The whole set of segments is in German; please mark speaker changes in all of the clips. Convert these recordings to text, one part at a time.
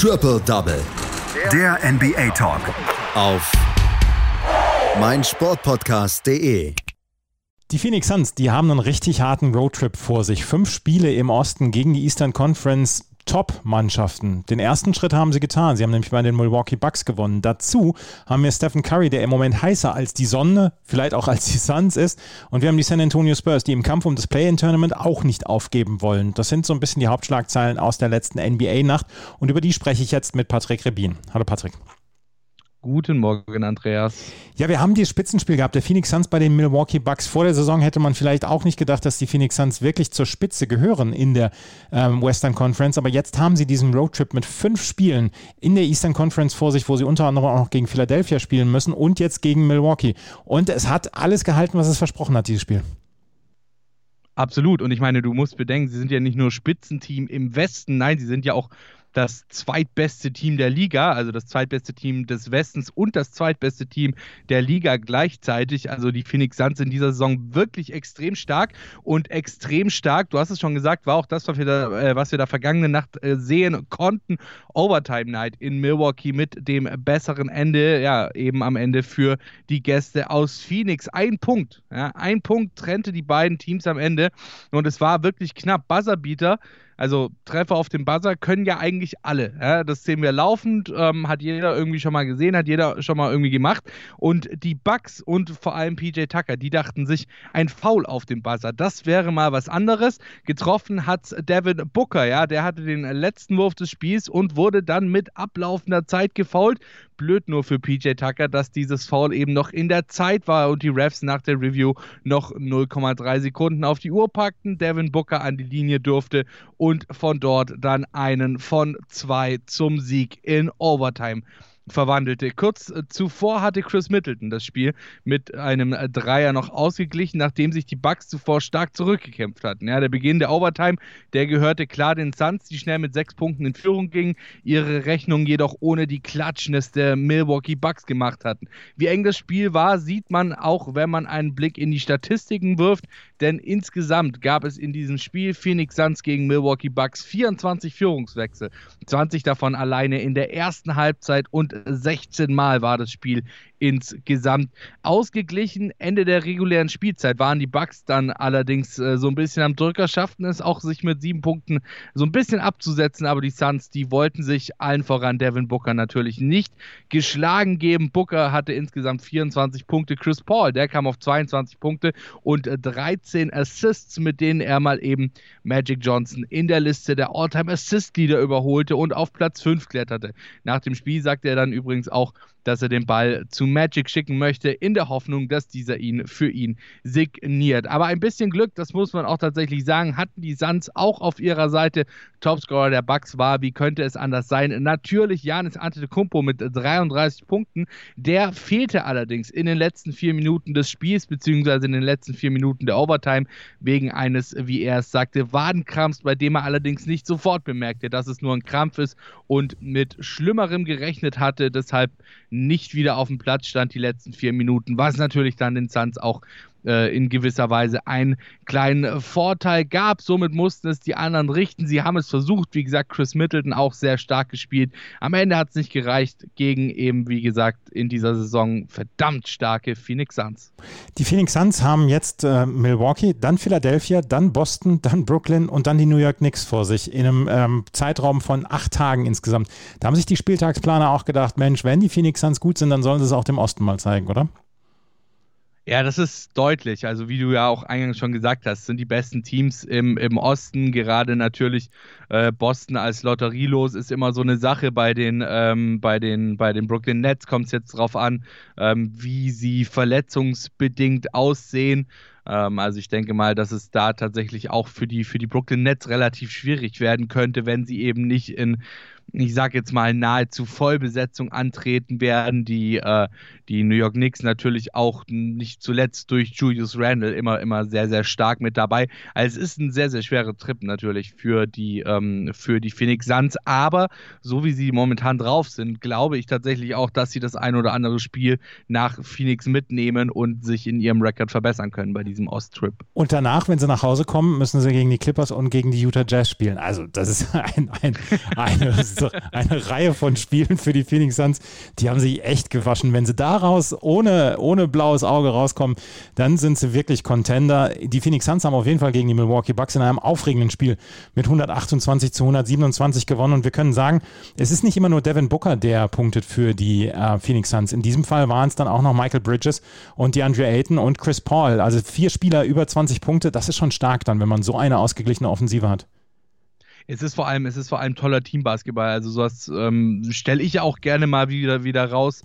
Speaker 1: Triple Double.
Speaker 2: Der NBA Talk.
Speaker 1: Auf meinsportpodcast.de.
Speaker 3: Die Phoenix Suns, die haben einen richtig harten Roadtrip vor sich. Fünf Spiele im Osten gegen die Eastern Conference. Top-Mannschaften. Den ersten Schritt haben sie getan. Sie haben nämlich bei den Milwaukee Bucks gewonnen. Dazu haben wir Stephen Curry, der im Moment heißer als die Sonne, vielleicht auch als die Suns ist. Und wir haben die San Antonio Spurs, die im Kampf um das Play-In-Tournament auch nicht aufgeben wollen. Das sind so ein bisschen die Hauptschlagzeilen aus der letzten NBA-Nacht. Und über die spreche ich jetzt mit Patrick Rebin. Hallo Patrick.
Speaker 4: Guten Morgen, Andreas.
Speaker 3: Ja, wir haben dieses Spitzenspiel gehabt, der Phoenix Suns bei den Milwaukee Bucks. Vor der Saison hätte man vielleicht auch nicht gedacht, dass die Phoenix Suns wirklich zur Spitze gehören in der ähm, Western Conference. Aber jetzt haben sie diesen Roadtrip mit fünf Spielen in der Eastern Conference vor sich, wo sie unter anderem auch noch gegen Philadelphia spielen müssen und jetzt gegen Milwaukee. Und es hat alles gehalten, was es versprochen hat, dieses Spiel.
Speaker 4: Absolut. Und ich meine, du musst bedenken, sie sind ja nicht nur Spitzenteam im Westen, nein, sie sind ja auch das zweitbeste Team der Liga, also das zweitbeste Team des Westens und das zweitbeste Team der Liga gleichzeitig. Also die Phoenix Suns in dieser Saison wirklich extrem stark und extrem stark, du hast es schon gesagt, war auch das, was wir da, äh, was wir da vergangene Nacht äh, sehen konnten. Overtime Night in Milwaukee mit dem besseren Ende, ja, eben am Ende für die Gäste aus Phoenix. Ein Punkt, ja, ein Punkt trennte die beiden Teams am Ende und es war wirklich knapp. Buzzerbeater also Treffer auf dem Buzzer können ja eigentlich alle. Ja? Das sehen wir laufend, ähm, hat jeder irgendwie schon mal gesehen, hat jeder schon mal irgendwie gemacht. Und die Bucks und vor allem PJ Tucker, die dachten sich, ein Foul auf dem Buzzer, das wäre mal was anderes. Getroffen hat Devin Booker, ja, der hatte den letzten Wurf des Spiels und wurde dann mit ablaufender Zeit gefault blöd nur für PJ Tucker, dass dieses Foul eben noch in der Zeit war und die Refs nach der Review noch 0,3 Sekunden auf die Uhr packten, Devin Booker an die Linie durfte und von dort dann einen von zwei zum Sieg in Overtime verwandelte. Kurz äh, zuvor hatte Chris Middleton das Spiel mit einem äh, Dreier noch ausgeglichen, nachdem sich die Bucks zuvor stark zurückgekämpft hatten. Ja, der Beginn der Overtime, der gehörte klar den Suns, die schnell mit sechs Punkten in Führung gingen, ihre Rechnung jedoch ohne die Klatschness der Milwaukee Bucks gemacht hatten. Wie eng das Spiel war, sieht man auch, wenn man einen Blick in die Statistiken wirft, denn insgesamt gab es in diesem Spiel Phoenix Suns gegen Milwaukee Bucks 24 Führungswechsel, 20 davon alleine in der ersten Halbzeit und 16 Mal war das Spiel insgesamt ausgeglichen. Ende der regulären Spielzeit waren die Bucks dann allerdings äh, so ein bisschen am Drücker, schafften es auch, sich mit sieben Punkten so ein bisschen abzusetzen, aber die Suns, die wollten sich allen voran Devin Booker natürlich nicht geschlagen geben. Booker hatte insgesamt 24 Punkte. Chris Paul, der kam auf 22 Punkte und 13 Assists, mit denen er mal eben Magic Johnson in der Liste der All-Time Assist-Leader überholte und auf Platz 5 kletterte. Nach dem Spiel sagte er dann übrigens auch, dass er den Ball zu Magic schicken möchte, in der Hoffnung, dass dieser ihn für ihn signiert. Aber ein bisschen Glück, das muss man auch tatsächlich sagen, hatten die Suns auch auf ihrer Seite. Topscorer der Bucks war, wie könnte es anders sein? Natürlich Janis Antetokounmpo mit 33 Punkten. Der fehlte allerdings in den letzten vier Minuten des Spiels, beziehungsweise in den letzten vier Minuten der Overtime, wegen eines, wie er es sagte, Wadenkrampfs, bei dem er allerdings nicht sofort bemerkte, dass es nur ein Krampf ist und mit Schlimmerem gerechnet hatte, deshalb nicht wieder auf dem Platz stand die letzten vier Minuten, was natürlich dann den Suns auch äh, in gewisser Weise einen kleinen Vorteil gab. Somit mussten es die anderen richten. Sie haben es versucht. Wie gesagt, Chris Middleton auch sehr stark gespielt. Am Ende hat es nicht gereicht gegen eben, wie gesagt, in dieser Saison verdammt starke Phoenix Suns.
Speaker 3: Die Phoenix Suns haben jetzt äh, Milwaukee, dann Philadelphia, dann Boston, dann Brooklyn und dann die New York Knicks vor sich in einem ähm, Zeitraum von acht Tagen insgesamt. Da haben sich die Spieltagsplaner auch gedacht, Mensch, wenn die Phoenix Suns gut sind, dann sollen sie es auch dem Osten mal zeigen, oder?
Speaker 4: Ja, das ist deutlich. Also wie du ja auch eingangs schon gesagt hast, sind die besten Teams im, im Osten. Gerade natürlich äh, Boston als Lotterielos ist immer so eine Sache. Bei den, ähm, bei den, bei den Brooklyn Nets kommt es jetzt drauf an, ähm, wie sie verletzungsbedingt aussehen. Ähm, also ich denke mal, dass es da tatsächlich auch für die, für die Brooklyn Nets relativ schwierig werden könnte, wenn sie eben nicht in ich sage jetzt mal, nahezu Vollbesetzung antreten werden. Die, äh, die New York Knicks natürlich auch nicht zuletzt durch Julius Randle immer, immer sehr, sehr stark mit dabei. Also es ist ein sehr, sehr schwerer Trip natürlich für die, ähm, für die Phoenix Suns. Aber so wie sie momentan drauf sind, glaube ich tatsächlich auch, dass sie das ein oder andere Spiel nach Phoenix mitnehmen und sich in ihrem Rekord verbessern können bei diesem Osttrip.
Speaker 3: Und danach, wenn sie nach Hause kommen, müssen sie gegen die Clippers und gegen die Utah Jazz spielen. Also das ist ein, ein, eine eine Reihe von Spielen für die Phoenix Suns, die haben sich echt gewaschen. Wenn sie daraus ohne, ohne blaues Auge rauskommen, dann sind sie wirklich Contender. Die Phoenix Suns haben auf jeden Fall gegen die Milwaukee Bucks in einem aufregenden Spiel mit 128 zu 127 gewonnen. Und wir können sagen, es ist nicht immer nur Devin Booker, der punktet für die äh, Phoenix Suns. In diesem Fall waren es dann auch noch Michael Bridges und die Andre Ayton und Chris Paul. Also vier Spieler über 20 Punkte, das ist schon stark dann, wenn man so eine ausgeglichene Offensive hat
Speaker 4: es ist vor allem, es ist vor allem toller Teambasketball. Also sowas ähm, stelle ich auch gerne mal wieder, wieder raus,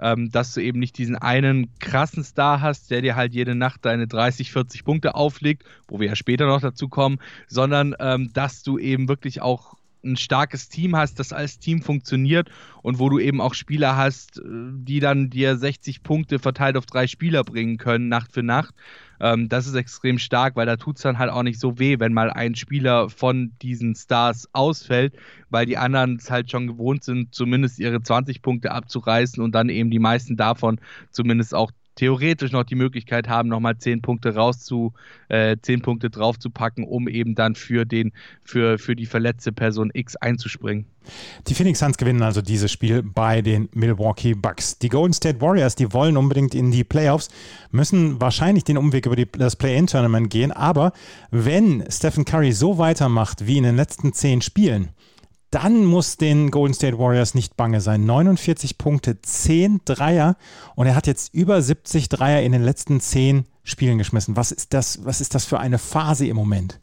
Speaker 4: ähm, dass du eben nicht diesen einen krassen Star hast, der dir halt jede Nacht deine 30, 40 Punkte auflegt, wo wir ja später noch dazu kommen, sondern ähm, dass du eben wirklich auch ein starkes Team hast, das als Team funktioniert und wo du eben auch Spieler hast, äh, die dann dir 60 Punkte verteilt auf drei Spieler bringen können, Nacht für Nacht. Ähm, das ist extrem stark, weil da tut es dann halt auch nicht so weh, wenn mal ein Spieler von diesen Stars ausfällt, weil die anderen es halt schon gewohnt sind, zumindest ihre 20 Punkte abzureißen und dann eben die meisten davon zumindest auch theoretisch noch die Möglichkeit haben, nochmal zehn Punkte rauszu, äh, zehn Punkte draufzupacken, um eben dann für den, für, für die verletzte Person X einzuspringen.
Speaker 3: Die Phoenix Suns gewinnen also dieses Spiel bei den Milwaukee Bucks. Die Golden State Warriors, die wollen unbedingt in die Playoffs, müssen wahrscheinlich den Umweg über die, das Play-In-Tournament gehen. Aber wenn Stephen Curry so weitermacht wie in den letzten zehn Spielen, dann muss den Golden State Warriors nicht bange sein. 49 Punkte, 10 Dreier und er hat jetzt über 70 Dreier in den letzten 10 Spielen geschmissen. Was ist das, was ist das für eine Phase im Moment?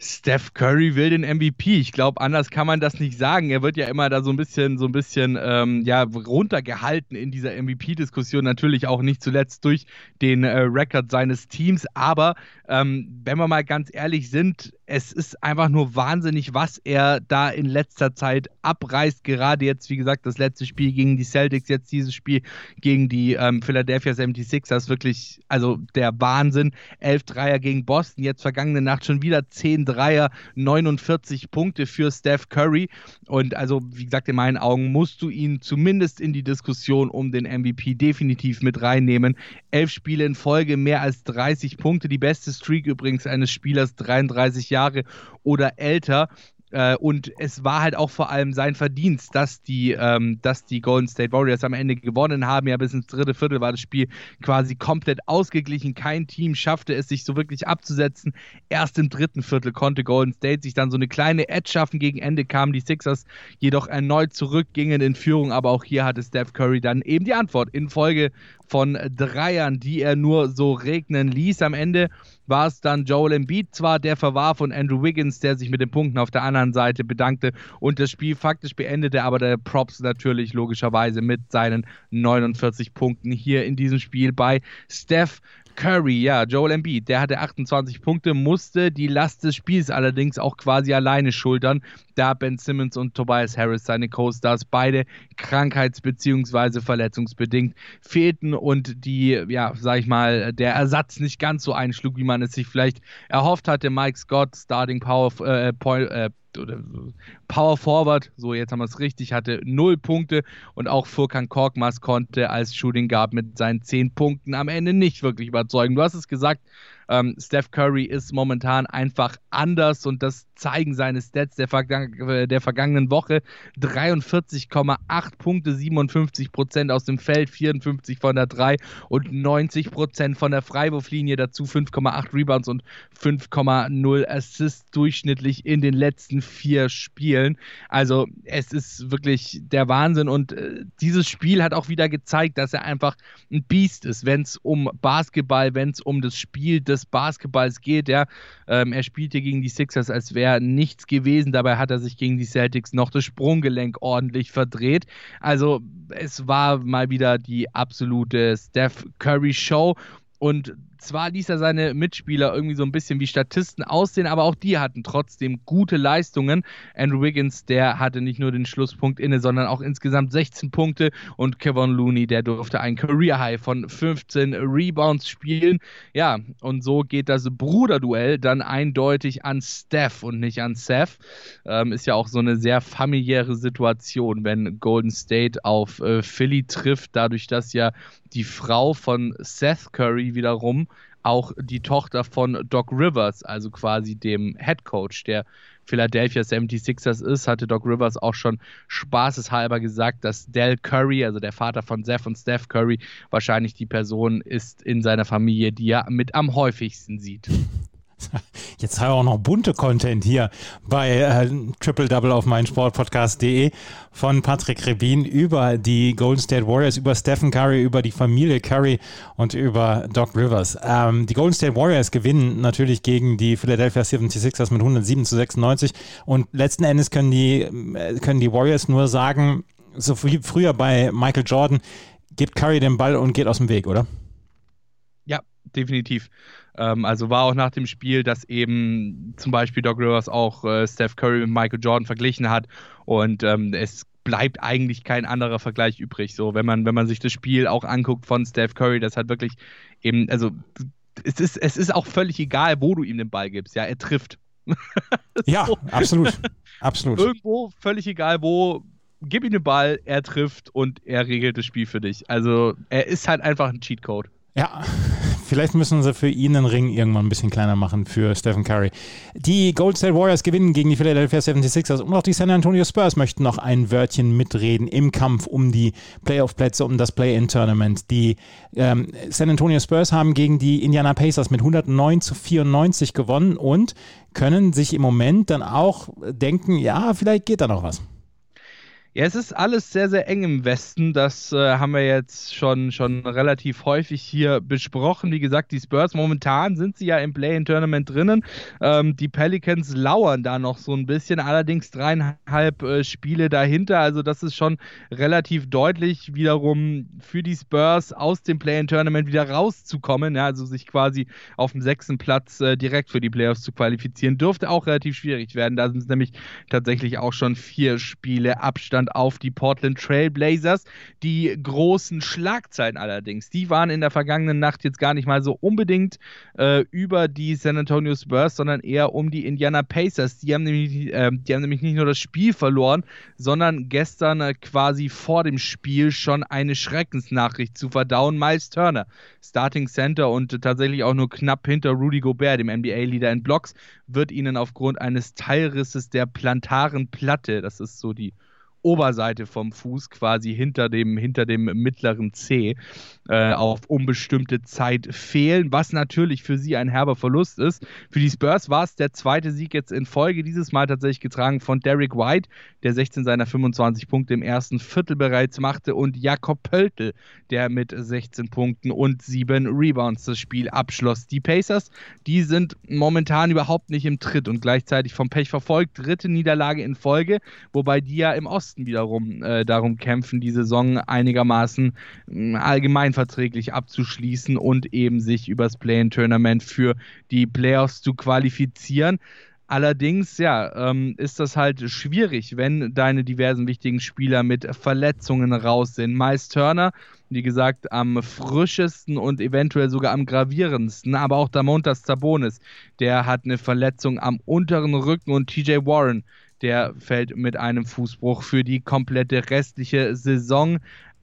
Speaker 4: Steph Curry will den MVP. Ich glaube, anders kann man das nicht sagen. Er wird ja immer da so ein bisschen, so ein bisschen ähm, ja, runtergehalten in dieser MVP-Diskussion. Natürlich auch nicht zuletzt durch den äh, Rekord seines Teams. Aber ähm, wenn wir mal ganz ehrlich sind, es ist einfach nur wahnsinnig, was er da in letzter Zeit abreißt. Gerade jetzt, wie gesagt, das letzte Spiel gegen die Celtics, jetzt dieses Spiel gegen die ähm, Philadelphia 76ers. Wirklich, also der Wahnsinn. Elf Dreier gegen Boston, jetzt vergangene Nacht schon wieder zehn Dreier, 49 Punkte für Steph Curry. Und also, wie gesagt, in meinen Augen musst du ihn zumindest in die Diskussion um den MVP definitiv mit reinnehmen. Elf Spiele in Folge, mehr als 30 Punkte. Die beste Streak übrigens eines Spielers, 33 Jahre oder älter. Äh, und es war halt auch vor allem sein Verdienst, dass die, ähm, dass die Golden State Warriors am Ende gewonnen haben. Ja, bis ins dritte Viertel war das Spiel quasi komplett ausgeglichen. Kein Team schaffte es, sich so wirklich abzusetzen. Erst im dritten Viertel konnte Golden State sich dann so eine kleine Edge schaffen. Gegen Ende kamen die Sixers jedoch erneut zurück, gingen in Führung. Aber auch hier hatte Steph Curry dann eben die Antwort in Folge von Dreiern, die er nur so regnen ließ. Am Ende war es dann Joel Embiid zwar, der verwarf und Andrew Wiggins, der sich mit den Punkten auf der anderen Seite bedankte und das Spiel faktisch beendete, aber der Props natürlich logischerweise mit seinen 49 Punkten hier in diesem Spiel bei Steph Curry, ja, Joel Embiid, der hatte 28 Punkte, musste die Last des Spiels allerdings auch quasi alleine schultern, da Ben Simmons und Tobias Harris, seine Co-Stars, beide krankheits- bzw. verletzungsbedingt fehlten und die, ja, sag ich mal, der Ersatz nicht ganz so einschlug, wie man es sich vielleicht erhofft hatte. Mike Scott, Starting Power, äh, Point, äh, oder Power Forward, so jetzt haben wir es richtig, hatte null Punkte und auch Furkan Korkmaz konnte als Shooting Guard mit seinen zehn Punkten am Ende nicht wirklich überzeugen. Du hast es gesagt, ähm, Steph Curry ist momentan einfach anders und das zeigen seine Stats der, Vergang äh, der vergangenen Woche. 43,8 Punkte, 57 Prozent aus dem Feld, 54 von der 3 und 90 Prozent von der Freiwurflinie. Dazu 5,8 Rebounds und 5,0 Assists durchschnittlich in den letzten vier Spielen. Also es ist wirklich der Wahnsinn und äh, dieses Spiel hat auch wieder gezeigt, dass er einfach ein Biest ist, wenn es um Basketball, wenn es um das Spiel des Basketballs geht. Ja, ähm, er spielte gegen die Sixers, als wäre nichts gewesen. Dabei hat er sich gegen die Celtics noch das Sprunggelenk ordentlich verdreht. Also es war mal wieder die absolute Steph Curry Show. Und zwar ließ er seine Mitspieler irgendwie so ein bisschen wie Statisten aussehen, aber auch die hatten trotzdem gute Leistungen. Andrew Wiggins, der hatte nicht nur den Schlusspunkt inne, sondern auch insgesamt 16 Punkte und Kevin Looney, der durfte ein Career High von 15 Rebounds spielen. Ja, und so geht das Bruderduell dann eindeutig an Steph und nicht an Seth. Ähm, ist ja auch so eine sehr familiäre Situation, wenn Golden State auf äh, Philly trifft, dadurch, dass ja die Frau von Seth Curry wiederum auch die Tochter von Doc Rivers, also quasi dem Head Coach der Philadelphia 76ers ist, hatte Doc Rivers auch schon spaßeshalber gesagt, dass Del Curry, also der Vater von Zeph und Steph Curry, wahrscheinlich die Person ist in seiner Familie, die er mit am häufigsten sieht.
Speaker 3: Jetzt haben wir auch noch bunte Content hier bei äh, Triple Double auf meinsportpodcast.de von Patrick Rebin über die Golden State Warriors, über Stephen Curry, über die Familie Curry und über Doc Rivers. Ähm, die Golden State Warriors gewinnen natürlich gegen die Philadelphia 76ers mit 107 zu 96 und letzten Endes können die, äh, können die Warriors nur sagen, so wie früher bei Michael Jordan, gibt Curry den Ball und geht aus dem Weg, oder?
Speaker 4: Ja, definitiv. Ähm, also war auch nach dem Spiel, dass eben zum Beispiel Doc Rivers auch äh, Steph Curry mit Michael Jordan verglichen hat und ähm, es bleibt eigentlich kein anderer Vergleich übrig. So, wenn man, wenn man sich das Spiel auch anguckt von Steph Curry, das hat wirklich eben, also es ist, es ist auch völlig egal, wo du ihm den Ball gibst. Ja, er trifft.
Speaker 3: ja, absolut. Absolut.
Speaker 4: Irgendwo, völlig egal wo, gib ihm den Ball, er trifft und er regelt das Spiel für dich. Also er ist halt einfach ein Cheatcode.
Speaker 3: Ja, vielleicht müssen sie für ihn den Ring irgendwann ein bisschen kleiner machen für Stephen Curry. Die Gold State Warriors gewinnen gegen die Philadelphia 76ers und auch die San Antonio Spurs möchten noch ein Wörtchen mitreden im Kampf um die Playoff-Plätze, um das Play-In-Tournament. Die ähm, San Antonio Spurs haben gegen die Indiana Pacers mit 109 zu 94 gewonnen und können sich im Moment dann auch denken, ja, vielleicht geht da noch was.
Speaker 4: Ja, es ist alles sehr, sehr eng im Westen. Das äh, haben wir jetzt schon, schon relativ häufig hier besprochen. Wie gesagt, die Spurs momentan sind sie ja im Play-in-Tournament drinnen. Ähm, die Pelicans lauern da noch so ein bisschen, allerdings dreieinhalb äh, Spiele dahinter. Also das ist schon relativ deutlich wiederum für die Spurs aus dem Play-in-Tournament wieder rauszukommen. Ja, also sich quasi auf dem sechsten Platz äh, direkt für die Playoffs zu qualifizieren, dürfte auch relativ schwierig werden. Da sind es nämlich tatsächlich auch schon vier Spiele Abstand auf die Portland Trail Blazers. Die großen Schlagzeilen allerdings, die waren in der vergangenen Nacht jetzt gar nicht mal so unbedingt äh, über die San Antonio Spurs, sondern eher um die Indiana Pacers. Die haben nämlich, äh, die haben nämlich nicht nur das Spiel verloren, sondern gestern äh, quasi vor dem Spiel schon eine Schreckensnachricht zu verdauen. Miles Turner, Starting Center und tatsächlich auch nur knapp hinter Rudy Gobert, dem NBA-Leader in Blocks, wird ihnen aufgrund eines Teilrisses der plantaren Platte, das ist so die Oberseite vom Fuß, quasi hinter dem, hinter dem mittleren C, äh, auf unbestimmte Zeit fehlen, was natürlich für sie ein herber Verlust ist. Für die Spurs war es der zweite Sieg jetzt in Folge, dieses Mal tatsächlich getragen von Derek White, der 16 seiner 25 Punkte im ersten Viertel bereits machte, und Jakob Pöltl, der mit 16 Punkten und 7 Rebounds das Spiel abschloss. Die Pacers, die sind momentan überhaupt nicht im Tritt und gleichzeitig vom Pech verfolgt. Dritte Niederlage in Folge, wobei die ja im Osten wiederum äh, darum kämpfen, die Saison einigermaßen äh, allgemein verträglich abzuschließen und eben sich übers Play-in-Tournament für die Playoffs zu qualifizieren. Allerdings, ja, ähm, ist das halt schwierig, wenn deine diversen wichtigen Spieler mit Verletzungen raus sind. Miles Turner, wie gesagt, am frischesten und eventuell sogar am gravierendsten, aber auch Damontas Zabonis, der hat eine Verletzung am unteren Rücken und TJ Warren, der fällt mit einem Fußbruch für die komplette restliche Saison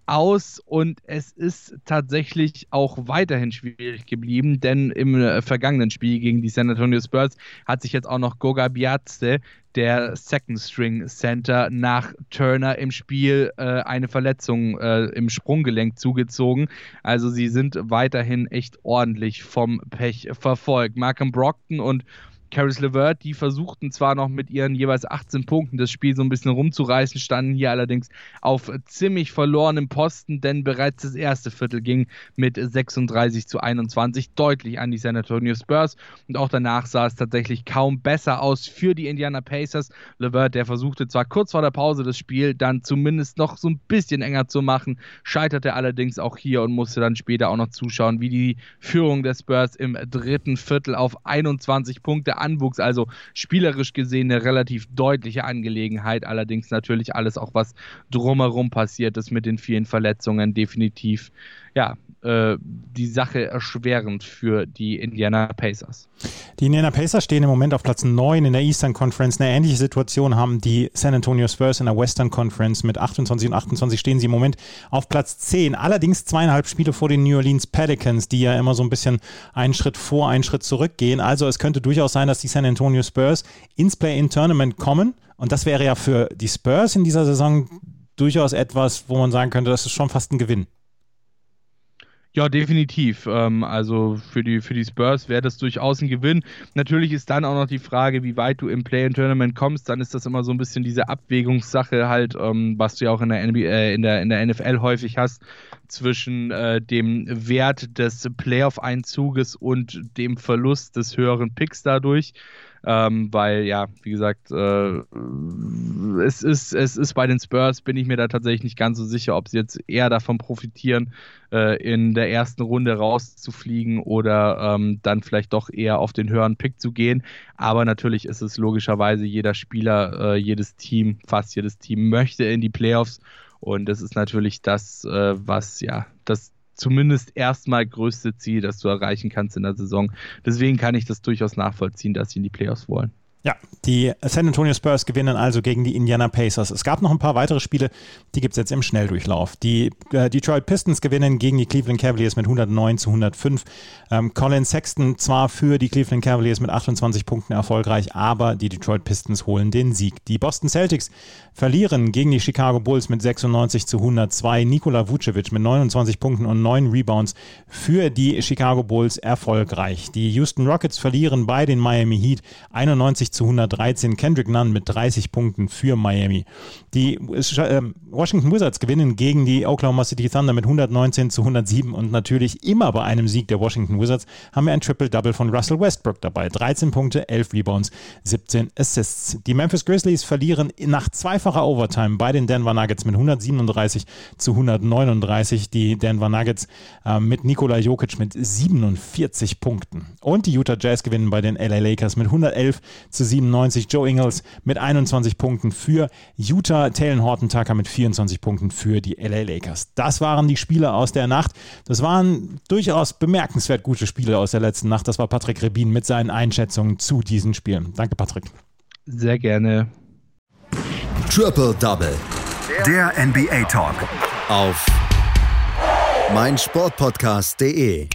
Speaker 4: aus und es ist tatsächlich auch weiterhin schwierig geblieben, denn im äh, vergangenen Spiel gegen die San Antonio Spurs hat sich jetzt auch noch Goga Biazze, der Second String Center, nach Turner im Spiel äh, eine Verletzung äh, im Sprunggelenk zugezogen. Also sie sind weiterhin echt ordentlich vom Pech verfolgt. Markham Brockton und Caris LeVert, die versuchten zwar noch mit ihren jeweils 18 Punkten das Spiel so ein bisschen rumzureißen, standen hier allerdings auf ziemlich verlorenem Posten, denn bereits das erste Viertel ging mit 36 zu 21 deutlich an die San Antonio Spurs und auch danach sah es tatsächlich kaum besser aus für die Indiana Pacers. LeVert, der versuchte zwar kurz vor der Pause das Spiel dann zumindest noch so ein bisschen enger zu machen, scheiterte allerdings auch hier und musste dann später auch noch zuschauen, wie die Führung der Spurs im dritten Viertel auf 21 Punkte anwuchs. Also spielerisch gesehen eine relativ deutliche Angelegenheit. Allerdings natürlich alles auch, was drumherum passiert ist mit den vielen Verletzungen, definitiv ja, äh, die Sache erschwerend für die Indiana Pacers.
Speaker 3: Die Indiana Pacers stehen im Moment auf Platz 9 in der Eastern Conference. Eine ähnliche Situation haben die San Antonio Spurs in der Western Conference. Mit 28 und 28 stehen sie im Moment auf Platz 10. Allerdings zweieinhalb Spiele vor den New Orleans Pelicans, die ja immer so ein bisschen einen Schritt vor, einen Schritt zurückgehen. Also es könnte durchaus sein, dass die San Antonio Spurs ins Play-in-Tournament kommen. Und das wäre ja für die Spurs in dieser Saison durchaus etwas, wo man sagen könnte, das ist schon fast ein Gewinn.
Speaker 4: Ja, definitiv. Ähm, also für die, für die Spurs wäre das durchaus ein Gewinn. Natürlich ist dann auch noch die Frage, wie weit du im Play-in-Tournament kommst. Dann ist das immer so ein bisschen diese Abwägungssache halt, ähm, was du ja auch in der, NBA, äh, in der, in der NFL häufig hast, zwischen äh, dem Wert des Playoff-Einzuges und dem Verlust des höheren Picks dadurch. Ähm, weil, ja, wie gesagt, äh, es, ist, es ist bei den Spurs, bin ich mir da tatsächlich nicht ganz so sicher, ob sie jetzt eher davon profitieren, äh, in der ersten Runde rauszufliegen oder ähm, dann vielleicht doch eher auf den höheren Pick zu gehen. Aber natürlich ist es logischerweise jeder Spieler, äh, jedes Team, fast jedes Team möchte in die Playoffs. Und das ist natürlich das, äh, was ja das zumindest erstmal größte Ziel, das du erreichen kannst in der Saison. Deswegen kann ich das durchaus nachvollziehen, dass sie in die Playoffs wollen.
Speaker 3: Ja, die San Antonio Spurs gewinnen also gegen die Indiana Pacers. Es gab noch ein paar weitere Spiele, die gibt es jetzt im Schnelldurchlauf. Die äh, Detroit Pistons gewinnen gegen die Cleveland Cavaliers mit 109 zu 105. Ähm, Colin Sexton zwar für die Cleveland Cavaliers mit 28 Punkten erfolgreich, aber die Detroit Pistons holen den Sieg. Die Boston Celtics verlieren gegen die Chicago Bulls mit 96 zu 102. Nikola Vucevic mit 29 Punkten und 9 Rebounds für die Chicago Bulls erfolgreich. Die Houston Rockets verlieren bei den Miami Heat 91 zu 113. Kendrick Nunn mit 30 Punkten für Miami. Die äh, Washington Wizards gewinnen gegen die Oklahoma City Thunder mit 119 zu 107 und natürlich immer bei einem Sieg der Washington Wizards haben wir ein Triple-Double von Russell Westbrook dabei. 13 Punkte, 11 Rebounds, 17 Assists. Die Memphis Grizzlies verlieren nach zweifacher Overtime bei den Denver Nuggets mit 137 zu 139. Die Denver Nuggets äh, mit Nikola Jokic mit 47 Punkten. Und die Utah Jazz gewinnen bei den LA Lakers mit 111 zu 97. Joe Ingles mit 21 Punkten für Utah. Talon Horton Tucker mit 24 Punkten für die LA Lakers. Das waren die Spiele aus der Nacht. Das waren durchaus bemerkenswert gute Spiele aus der letzten Nacht. Das war Patrick Rebin mit seinen Einschätzungen zu diesen Spielen. Danke, Patrick.
Speaker 4: Sehr gerne.
Speaker 1: Triple Double.
Speaker 2: Der NBA Talk.
Speaker 1: Auf meinsportpodcast.de.